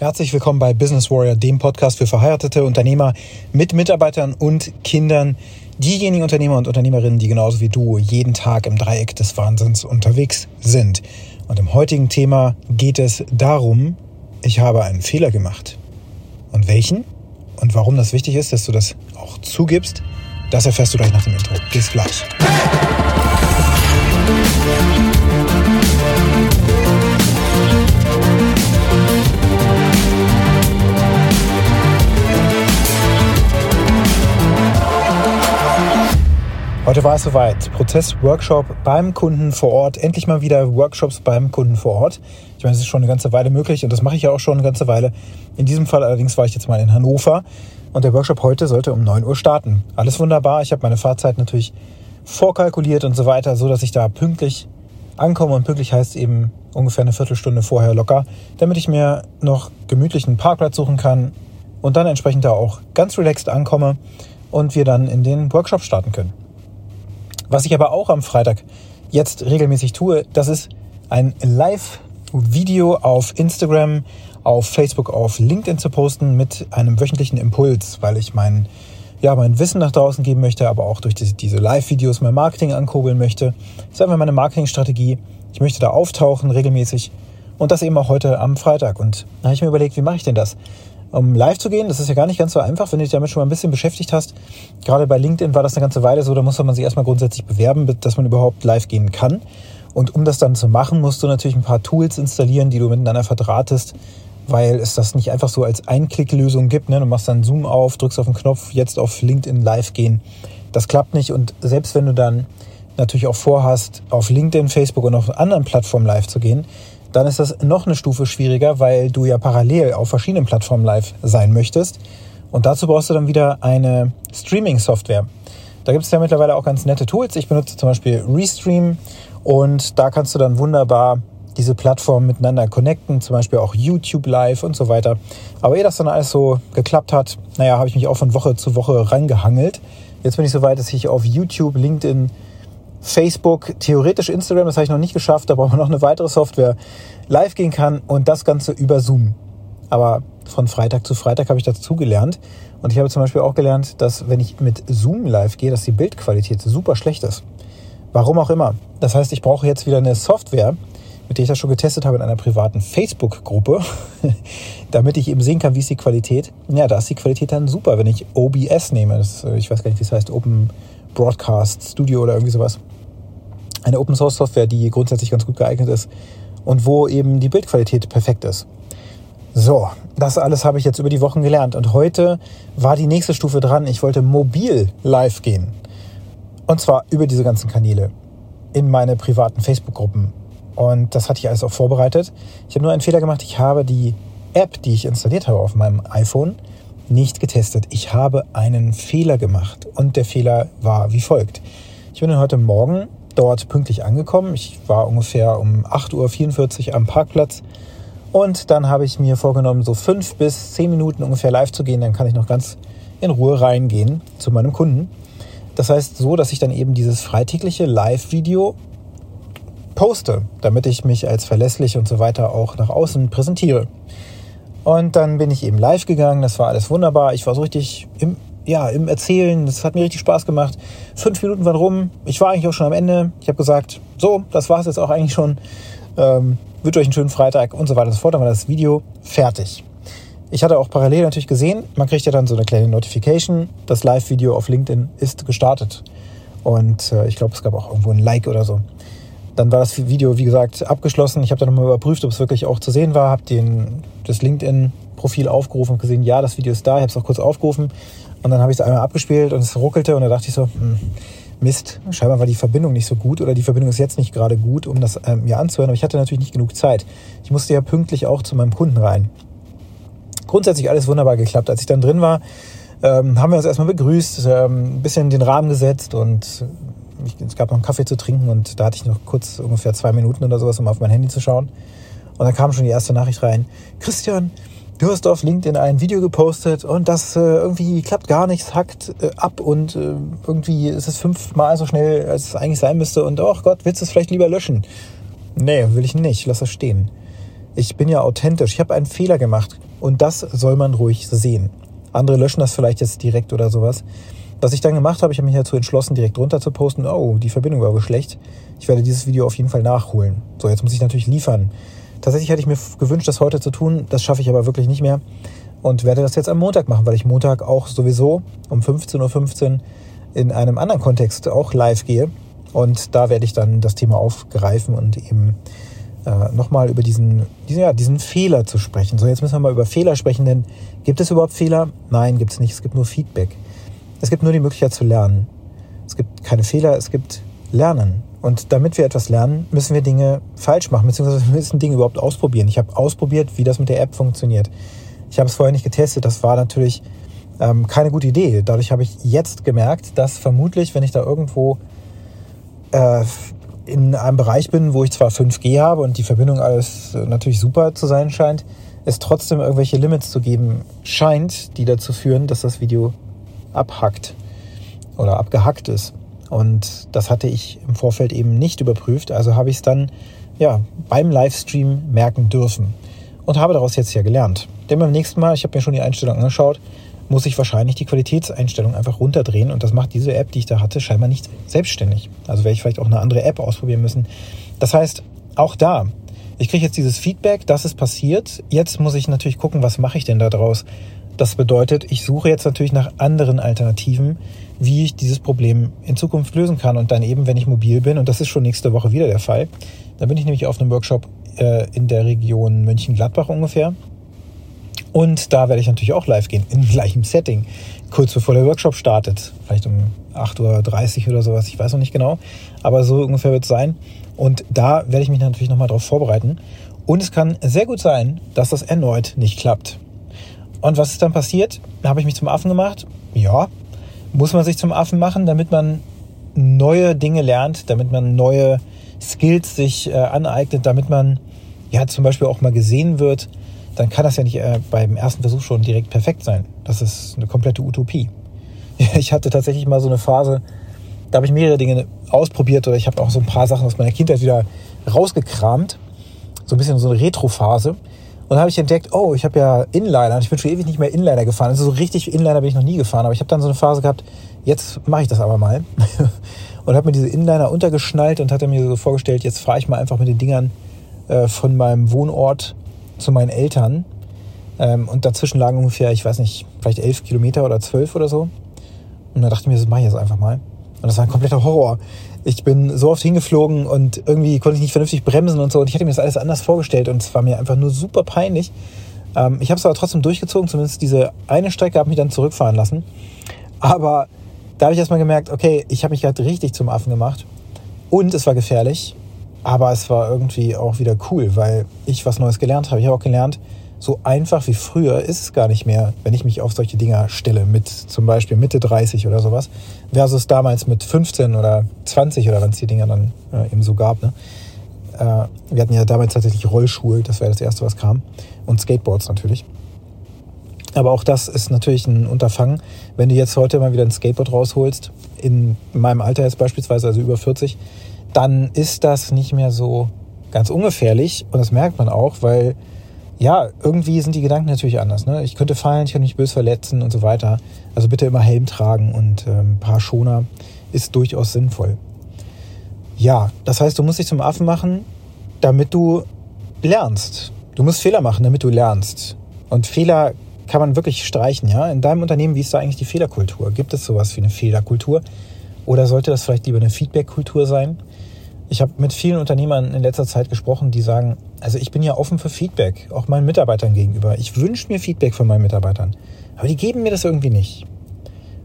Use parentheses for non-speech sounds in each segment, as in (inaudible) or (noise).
Herzlich willkommen bei Business Warrior, dem Podcast für verheiratete Unternehmer mit Mitarbeitern und Kindern. Diejenigen Unternehmer und Unternehmerinnen, die genauso wie du jeden Tag im Dreieck des Wahnsinns unterwegs sind. Und im heutigen Thema geht es darum, ich habe einen Fehler gemacht. Und welchen? Und warum das wichtig ist, dass du das auch zugibst, das erfährst du gleich nach dem Intro. Bis gleich. Heute war es soweit. Prozess-Workshop beim Kunden vor Ort. Endlich mal wieder Workshops beim Kunden vor Ort. Ich meine, es ist schon eine ganze Weile möglich und das mache ich ja auch schon eine ganze Weile. In diesem Fall allerdings war ich jetzt mal in Hannover und der Workshop heute sollte um 9 Uhr starten. Alles wunderbar. Ich habe meine Fahrzeit natürlich vorkalkuliert und so weiter, so dass ich da pünktlich ankomme und pünktlich heißt eben ungefähr eine Viertelstunde vorher locker, damit ich mir noch gemütlich einen Parkplatz suchen kann und dann entsprechend da auch ganz relaxed ankomme und wir dann in den Workshop starten können. Was ich aber auch am Freitag jetzt regelmäßig tue, das ist ein Live-Video auf Instagram, auf Facebook, auf LinkedIn zu posten mit einem wöchentlichen Impuls, weil ich mein, ja, mein Wissen nach draußen geben möchte, aber auch durch diese, diese Live-Videos mein Marketing ankurbeln möchte. Das ist einfach meine Marketingstrategie. Ich möchte da auftauchen regelmäßig und das eben auch heute am Freitag. Und da habe ich mir überlegt, wie mache ich denn das? Um live zu gehen. Das ist ja gar nicht ganz so einfach, wenn du dich damit schon mal ein bisschen beschäftigt hast. Gerade bei LinkedIn war das eine ganze Weile so, da musste man sich erstmal grundsätzlich bewerben, dass man überhaupt live gehen kann. Und um das dann zu machen, musst du natürlich ein paar Tools installieren, die du miteinander verdrahtest, weil es das nicht einfach so als Einklicklösung gibt. Ne? Du machst dann Zoom auf, drückst auf den Knopf, jetzt auf LinkedIn live gehen. Das klappt nicht. Und selbst wenn du dann natürlich auch vorhast, auf LinkedIn, Facebook und auf anderen Plattformen live zu gehen, dann ist das noch eine Stufe schwieriger, weil du ja parallel auf verschiedenen Plattformen live sein möchtest. Und dazu brauchst du dann wieder eine Streaming-Software. Da gibt es ja mittlerweile auch ganz nette Tools. Ich benutze zum Beispiel Restream und da kannst du dann wunderbar diese Plattformen miteinander connecten, zum Beispiel auch YouTube Live und so weiter. Aber ehe das dann alles so geklappt hat, naja, habe ich mich auch von Woche zu Woche rangehangelt. Jetzt bin ich so weit, dass ich auf YouTube, LinkedIn, Facebook, theoretisch Instagram, das habe ich noch nicht geschafft, da brauchen wir noch eine weitere Software, live gehen kann und das Ganze über Zoom. Aber von Freitag zu Freitag habe ich dazu gelernt. Und ich habe zum Beispiel auch gelernt, dass wenn ich mit Zoom live gehe, dass die Bildqualität super schlecht ist. Warum auch immer. Das heißt, ich brauche jetzt wieder eine Software, mit der ich das schon getestet habe in einer privaten Facebook-Gruppe, (laughs) damit ich eben sehen kann, wie ist die Qualität. Ja, da ist die Qualität dann super, wenn ich OBS nehme. Das, äh, ich weiß gar nicht, wie es heißt, Open Broadcast Studio oder irgendwie sowas. Eine Open Source Software, die grundsätzlich ganz gut geeignet ist und wo eben die Bildqualität perfekt ist. So, das alles habe ich jetzt über die Wochen gelernt und heute war die nächste Stufe dran. Ich wollte mobil live gehen. Und zwar über diese ganzen Kanäle in meine privaten Facebook-Gruppen. Und das hatte ich alles auch vorbereitet. Ich habe nur einen Fehler gemacht. Ich habe die App, die ich installiert habe auf meinem iPhone, nicht getestet. Ich habe einen Fehler gemacht und der Fehler war wie folgt. Ich bin heute Morgen dort pünktlich angekommen. Ich war ungefähr um 8.44 Uhr am Parkplatz und dann habe ich mir vorgenommen, so fünf bis zehn Minuten ungefähr live zu gehen. Dann kann ich noch ganz in Ruhe reingehen zu meinem Kunden. Das heißt so, dass ich dann eben dieses freitägliche Live-Video poste, damit ich mich als verlässlich und so weiter auch nach außen präsentiere. Und dann bin ich eben live gegangen, das war alles wunderbar. Ich war so richtig im, ja, im Erzählen, das hat mir richtig Spaß gemacht. Fünf Minuten waren rum, ich war eigentlich auch schon am Ende. Ich habe gesagt, so, das war es jetzt auch eigentlich schon. Ähm, wünsche euch einen schönen Freitag und so weiter und so fort. Dann war das Video fertig. Ich hatte auch parallel natürlich gesehen, man kriegt ja dann so eine kleine Notification, das Live-Video auf LinkedIn ist gestartet. Und äh, ich glaube, es gab auch irgendwo ein Like oder so. Dann war das Video, wie gesagt, abgeschlossen. Ich habe dann nochmal überprüft, ob es wirklich auch zu sehen war. Habe das LinkedIn-Profil aufgerufen und gesehen, ja, das Video ist da. Ich habe es auch kurz aufgerufen. Und dann habe ich es einmal abgespielt und es ruckelte. Und da dachte ich so, hm, Mist, scheinbar war die Verbindung nicht so gut oder die Verbindung ist jetzt nicht gerade gut, um das ähm, mir anzuhören. Aber ich hatte natürlich nicht genug Zeit. Ich musste ja pünktlich auch zu meinem Kunden rein. Grundsätzlich alles wunderbar geklappt. Als ich dann drin war, ähm, haben wir uns erstmal begrüßt, ähm, ein bisschen den Rahmen gesetzt und es gab noch einen Kaffee zu trinken und da hatte ich noch kurz ungefähr zwei Minuten oder sowas, um auf mein Handy zu schauen. Und dann kam schon die erste Nachricht rein. Christian, du hast auf LinkedIn ein Video gepostet und das äh, irgendwie klappt gar nichts, hackt äh, ab und äh, irgendwie ist es fünfmal so schnell, als es eigentlich sein müsste. Und oh Gott, willst du es vielleicht lieber löschen? Nee, will ich nicht. Lass das stehen. Ich bin ja authentisch. Ich habe einen Fehler gemacht. Und das soll man ruhig sehen. Andere löschen das vielleicht jetzt direkt oder sowas. Was ich dann gemacht habe, ich habe mich dazu entschlossen, direkt runter zu posten. Oh, die Verbindung war aber schlecht. Ich werde dieses Video auf jeden Fall nachholen. So, jetzt muss ich natürlich liefern. Tatsächlich hätte ich mir gewünscht, das heute zu tun. Das schaffe ich aber wirklich nicht mehr. Und werde das jetzt am Montag machen, weil ich Montag auch sowieso um 15.15 Uhr in einem anderen Kontext auch live gehe. Und da werde ich dann das Thema aufgreifen und eben äh, nochmal über diesen, diesen, ja, diesen Fehler zu sprechen. So, jetzt müssen wir mal über Fehler sprechen, denn gibt es überhaupt Fehler? Nein, gibt es nicht. Es gibt nur Feedback. Es gibt nur die Möglichkeit zu lernen. Es gibt keine Fehler, es gibt Lernen. Und damit wir etwas lernen, müssen wir Dinge falsch machen, beziehungsweise wir müssen Dinge überhaupt ausprobieren. Ich habe ausprobiert, wie das mit der App funktioniert. Ich habe es vorher nicht getestet. Das war natürlich ähm, keine gute Idee. Dadurch habe ich jetzt gemerkt, dass vermutlich, wenn ich da irgendwo äh, in einem Bereich bin, wo ich zwar 5G habe und die Verbindung alles natürlich super zu sein scheint, es trotzdem irgendwelche Limits zu geben scheint, die dazu führen, dass das Video abhackt oder abgehackt ist. Und das hatte ich im Vorfeld eben nicht überprüft. Also habe ich es dann ja, beim Livestream merken dürfen und habe daraus jetzt ja gelernt. Denn beim nächsten Mal, ich habe mir schon die Einstellung angeschaut, muss ich wahrscheinlich die Qualitätseinstellung einfach runterdrehen und das macht diese App, die ich da hatte, scheinbar nicht selbstständig. Also werde ich vielleicht auch eine andere App ausprobieren müssen. Das heißt, auch da, ich kriege jetzt dieses Feedback, das ist passiert. Jetzt muss ich natürlich gucken, was mache ich denn da draus? Das bedeutet, ich suche jetzt natürlich nach anderen Alternativen, wie ich dieses Problem in Zukunft lösen kann. Und dann eben, wenn ich mobil bin, und das ist schon nächste Woche wieder der Fall, dann bin ich nämlich auf einem Workshop äh, in der Region Mönchengladbach ungefähr. Und da werde ich natürlich auch live gehen, im (laughs) gleichen Setting, kurz bevor der Workshop startet. Vielleicht um 8.30 Uhr oder sowas, ich weiß noch nicht genau. Aber so ungefähr wird es sein. Und da werde ich mich natürlich nochmal darauf vorbereiten. Und es kann sehr gut sein, dass das erneut nicht klappt. Und was ist dann passiert? Habe ich mich zum Affen gemacht? Ja. Muss man sich zum Affen machen, damit man neue Dinge lernt, damit man neue Skills sich äh, aneignet, damit man ja zum Beispiel auch mal gesehen wird, dann kann das ja nicht äh, beim ersten Versuch schon direkt perfekt sein. Das ist eine komplette Utopie. (laughs) Ich hatte tatsächlich mal so eine Phase, da habe ich mehrere Dinge ausprobiert oder ich habe auch so ein paar Sachen aus meiner Kindheit wieder rausgekramt. So ein bisschen so eine Retro-Phase. Und dann habe ich entdeckt, oh, ich habe ja Inliner. Ich bin schon ewig nicht mehr Inliner gefahren. Also so richtig Inliner bin ich noch nie gefahren. Aber ich habe dann so eine Phase gehabt, jetzt mache ich das aber mal. (laughs) und habe mir diese Inliner untergeschnallt und hatte mir so vorgestellt, jetzt fahre ich mal einfach mit den Dingern äh, von meinem Wohnort zu meinen Eltern. Ähm, und dazwischen lagen ungefähr, ich weiß nicht, vielleicht elf Kilometer oder zwölf oder so. Und da dachte ich mir, das mache ich jetzt einfach mal. Und das war ein kompletter Horror ich bin so oft hingeflogen und irgendwie konnte ich nicht vernünftig bremsen und so. Und ich hatte mir das alles anders vorgestellt und es war mir einfach nur super peinlich. Ähm, ich habe es aber trotzdem durchgezogen, zumindest diese eine Strecke habe mich dann zurückfahren lassen. Aber da habe ich erstmal gemerkt, okay, ich habe mich gerade richtig zum Affen gemacht. Und es war gefährlich, aber es war irgendwie auch wieder cool, weil ich was Neues gelernt habe. Ich habe auch gelernt, so einfach wie früher ist es gar nicht mehr, wenn ich mich auf solche Dinger stelle, mit zum Beispiel Mitte 30 oder sowas, versus damals mit 15 oder 20 oder wann es die Dinger dann äh, eben so gab. Ne? Äh, wir hatten ja damals tatsächlich Rollschuhe, das wäre das erste, was kam, und Skateboards natürlich. Aber auch das ist natürlich ein Unterfangen. Wenn du jetzt heute mal wieder ein Skateboard rausholst, in meinem Alter jetzt beispielsweise, also über 40, dann ist das nicht mehr so ganz ungefährlich. Und das merkt man auch, weil ja, irgendwie sind die Gedanken natürlich anders. Ne? Ich könnte fallen, ich könnte mich böse verletzen und so weiter. Also bitte immer Helm tragen und äh, ein paar Schoner ist durchaus sinnvoll. Ja, das heißt, du musst dich zum Affen machen, damit du lernst. Du musst Fehler machen, damit du lernst. Und Fehler kann man wirklich streichen, ja? In deinem Unternehmen, wie ist da eigentlich die Fehlerkultur? Gibt es sowas wie eine Fehlerkultur? Oder sollte das vielleicht lieber eine Feedbackkultur sein? Ich habe mit vielen Unternehmern in letzter Zeit gesprochen, die sagen, also ich bin ja offen für Feedback, auch meinen Mitarbeitern gegenüber. Ich wünsche mir Feedback von meinen Mitarbeitern, aber die geben mir das irgendwie nicht.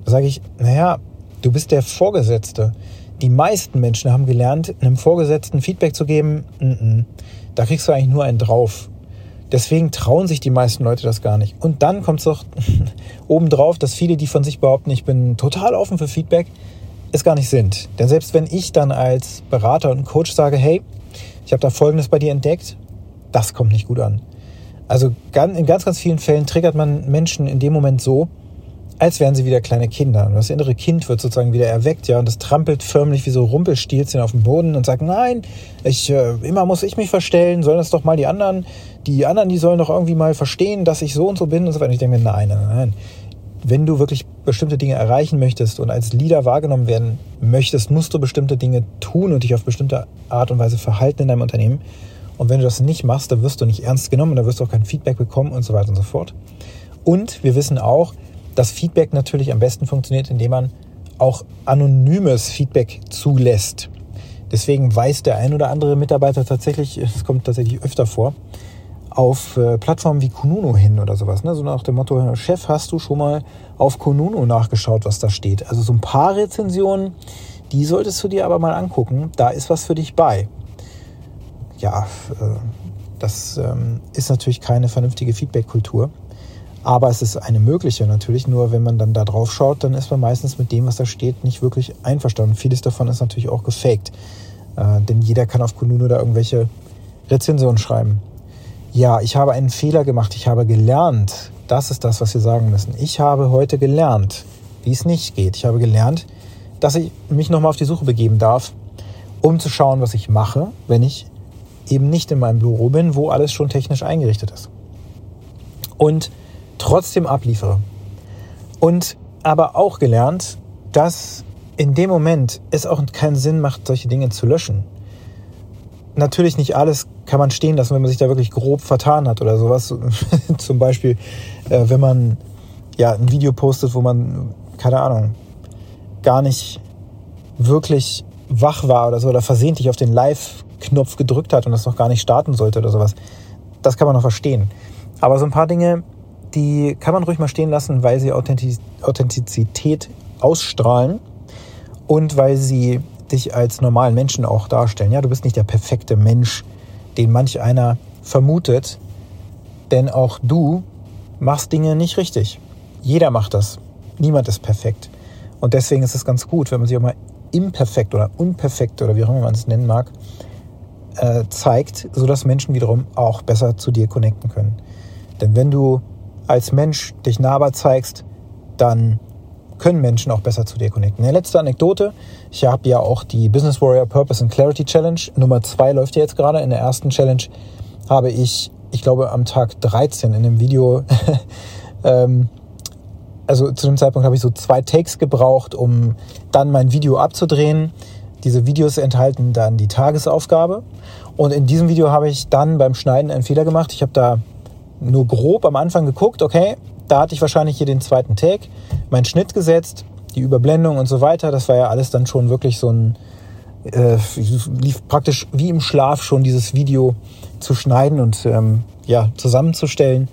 Da sage ich, naja, du bist der Vorgesetzte. Die meisten Menschen haben gelernt, einem Vorgesetzten Feedback zu geben. N -n. Da kriegst du eigentlich nur einen drauf. Deswegen trauen sich die meisten Leute das gar nicht. Und dann kommt es doch (laughs) obendrauf, dass viele, die von sich behaupten, ich bin total offen für Feedback, es gar nicht sind. Denn selbst wenn ich dann als Berater und Coach sage, hey, ich habe da Folgendes bei dir entdeckt, das kommt nicht gut an. Also in ganz, ganz vielen Fällen triggert man Menschen in dem Moment so, als wären sie wieder kleine Kinder. Und das innere Kind wird sozusagen wieder erweckt, ja, und das trampelt förmlich wie so Rumpelstilzchen auf dem Boden und sagt, nein, ich, äh, immer muss ich mich verstellen, sollen das doch mal die anderen, die anderen, die sollen doch irgendwie mal verstehen, dass ich so und so bin und so weiter. Ich denke mir, nein, nein, nein. Wenn du wirklich bestimmte Dinge erreichen möchtest und als Leader wahrgenommen werden möchtest, musst du bestimmte Dinge tun und dich auf bestimmte Art und Weise verhalten in deinem Unternehmen. Und wenn du das nicht machst, dann wirst du nicht ernst genommen, dann wirst du auch kein Feedback bekommen und so weiter und so fort. Und wir wissen auch, dass Feedback natürlich am besten funktioniert, indem man auch anonymes Feedback zulässt. Deswegen weist der ein oder andere Mitarbeiter tatsächlich, es kommt tatsächlich öfter vor, auf äh, Plattformen wie Kununu hin oder sowas. Ne? So nach dem Motto, Chef, hast du schon mal auf Kununu nachgeschaut, was da steht? Also so ein paar Rezensionen, die solltest du dir aber mal angucken. Da ist was für dich bei. Ja, äh, das ähm, ist natürlich keine vernünftige Feedback-Kultur. Aber es ist eine mögliche natürlich, nur wenn man dann da drauf schaut, dann ist man meistens mit dem, was da steht, nicht wirklich einverstanden. Vieles davon ist natürlich auch gefaked. Äh, denn jeder kann auf Kununu da irgendwelche Rezensionen schreiben. Ja, ich habe einen Fehler gemacht, ich habe gelernt. Das ist das, was wir sagen müssen. Ich habe heute gelernt, wie es nicht geht. Ich habe gelernt, dass ich mich nochmal auf die Suche begeben darf, um zu schauen, was ich mache, wenn ich eben nicht in meinem Büro bin, wo alles schon technisch eingerichtet ist. Und trotzdem abliefere. Und aber auch gelernt, dass in dem Moment es auch keinen Sinn macht, solche Dinge zu löschen. Natürlich nicht alles kann man stehen lassen, wenn man sich da wirklich grob vertan hat oder sowas. (laughs) Zum Beispiel, äh, wenn man ja ein Video postet, wo man, keine Ahnung, gar nicht wirklich wach war oder so oder versehentlich auf den Live-Knopf gedrückt hat und das noch gar nicht starten sollte oder sowas. Das kann man noch verstehen. Aber so ein paar Dinge, die kann man ruhig mal stehen lassen, weil sie Authentizität ausstrahlen und weil sie dich als normalen Menschen auch darstellen. Ja, du bist nicht der perfekte Mensch, den manch einer vermutet, denn auch du machst Dinge nicht richtig. Jeder macht das. Niemand ist perfekt. Und deswegen ist es ganz gut, wenn man sich auch mal imperfekt oder unperfekt oder wie auch immer man es nennen mag, äh, zeigt, sodass Menschen wiederum auch besser zu dir connecten können. Denn wenn du als Mensch dich nahbar zeigst, dann können Menschen auch besser zu dir connecten. Eine letzte Anekdote. Ich habe ja auch die Business Warrior Purpose and Clarity Challenge. Nummer zwei läuft ja jetzt gerade. In der ersten Challenge habe ich, ich glaube, am Tag 13 in dem Video, (laughs) ähm, also zu dem Zeitpunkt habe ich so zwei Takes gebraucht, um dann mein Video abzudrehen. Diese Videos enthalten dann die Tagesaufgabe. Und in diesem Video habe ich dann beim Schneiden einen Fehler gemacht. Ich habe da nur grob am Anfang geguckt, okay, da hatte ich wahrscheinlich hier den zweiten Take, meinen Schnitt gesetzt, die Überblendung und so weiter. Das war ja alles dann schon wirklich so ein, äh, lief praktisch wie im Schlaf schon dieses Video zu schneiden und ähm, ja, zusammenzustellen.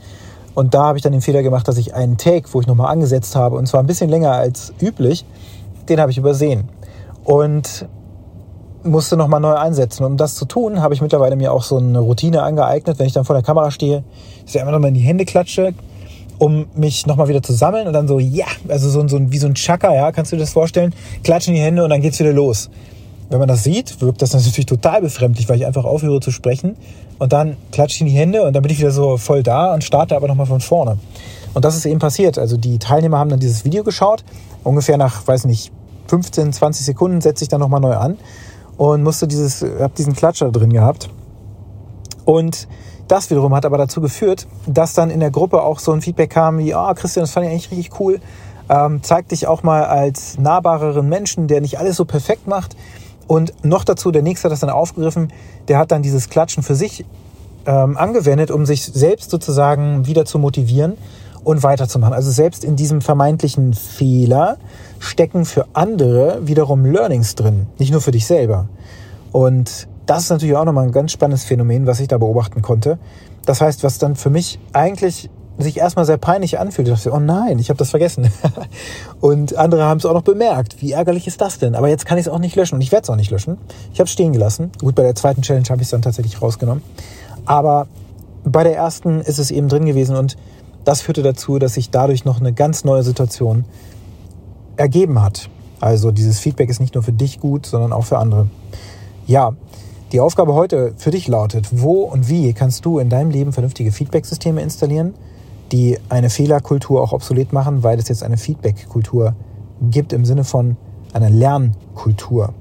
Und da habe ich dann den Fehler gemacht, dass ich einen Take, wo ich nochmal angesetzt habe, und zwar ein bisschen länger als üblich, den habe ich übersehen. Und musste nochmal neu einsetzen. Und um das zu tun, habe ich mittlerweile mir auch so eine Routine angeeignet, wenn ich dann vor der Kamera stehe, dass ich einfach nochmal in die Hände klatsche, um mich nochmal wieder zu sammeln und dann so, ja, also so, so wie so ein Chaka, ja, kannst du dir das vorstellen? Klatschen die Hände und dann geht's wieder los. Wenn man das sieht, wirkt das natürlich total befremdlich, weil ich einfach aufhöre zu sprechen und dann klatsche ich in die Hände und dann bin ich wieder so voll da und starte aber nochmal von vorne. Und das ist eben passiert. Also die Teilnehmer haben dann dieses Video geschaut, ungefähr nach, weiß nicht, 15, 20 Sekunden setze ich dann nochmal neu an und musste dieses, hab diesen Klatscher drin gehabt. Und das wiederum hat aber dazu geführt, dass dann in der Gruppe auch so ein Feedback kam wie, ah, oh, Christian, das fand ich eigentlich richtig cool. Ähm, zeig dich auch mal als nahbareren Menschen, der nicht alles so perfekt macht. Und noch dazu, der nächste hat das dann aufgegriffen, der hat dann dieses Klatschen für sich ähm, angewendet, um sich selbst sozusagen wieder zu motivieren und weiterzumachen. Also selbst in diesem vermeintlichen Fehler stecken für andere wiederum Learnings drin, nicht nur für dich selber. Und das ist natürlich auch nochmal ein ganz spannendes Phänomen, was ich da beobachten konnte. Das heißt, was dann für mich eigentlich sich erstmal sehr peinlich anfühlt. Ich dachte, oh nein, ich habe das vergessen. (laughs) und andere haben es auch noch bemerkt. Wie ärgerlich ist das denn? Aber jetzt kann ich es auch nicht löschen und ich werde es auch nicht löschen. Ich habe es stehen gelassen. Gut, bei der zweiten Challenge habe ich es dann tatsächlich rausgenommen. Aber bei der ersten ist es eben drin gewesen und das führte dazu, dass sich dadurch noch eine ganz neue Situation ergeben hat. Also dieses Feedback ist nicht nur für dich gut, sondern auch für andere. Ja, die Aufgabe heute für dich lautet, wo und wie kannst du in deinem Leben vernünftige Feedbacksysteme installieren, die eine Fehlerkultur auch obsolet machen, weil es jetzt eine Feedback-Kultur gibt im Sinne von einer Lernkultur.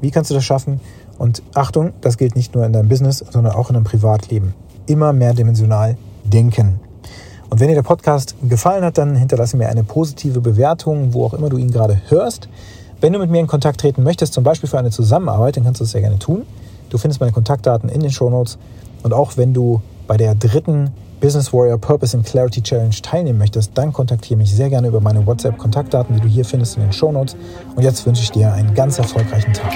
Wie kannst du das schaffen? Und Achtung, das gilt nicht nur in deinem Business, sondern auch in deinem Privatleben. Immer mehr dimensional denken. Und wenn dir der Podcast gefallen hat, dann hinterlasse mir eine positive Bewertung, wo auch immer du ihn gerade hörst. Wenn du mit mir in Kontakt treten möchtest, zum Beispiel für eine Zusammenarbeit, dann kannst du das sehr gerne tun. Du findest meine Kontaktdaten in den Show Notes. Und auch wenn du bei der dritten Business Warrior Purpose and Clarity Challenge teilnehmen möchtest, dann kontaktiere mich sehr gerne über meine WhatsApp-Kontaktdaten, die du hier findest in den Show Notes. Und jetzt wünsche ich dir einen ganz erfolgreichen Tag.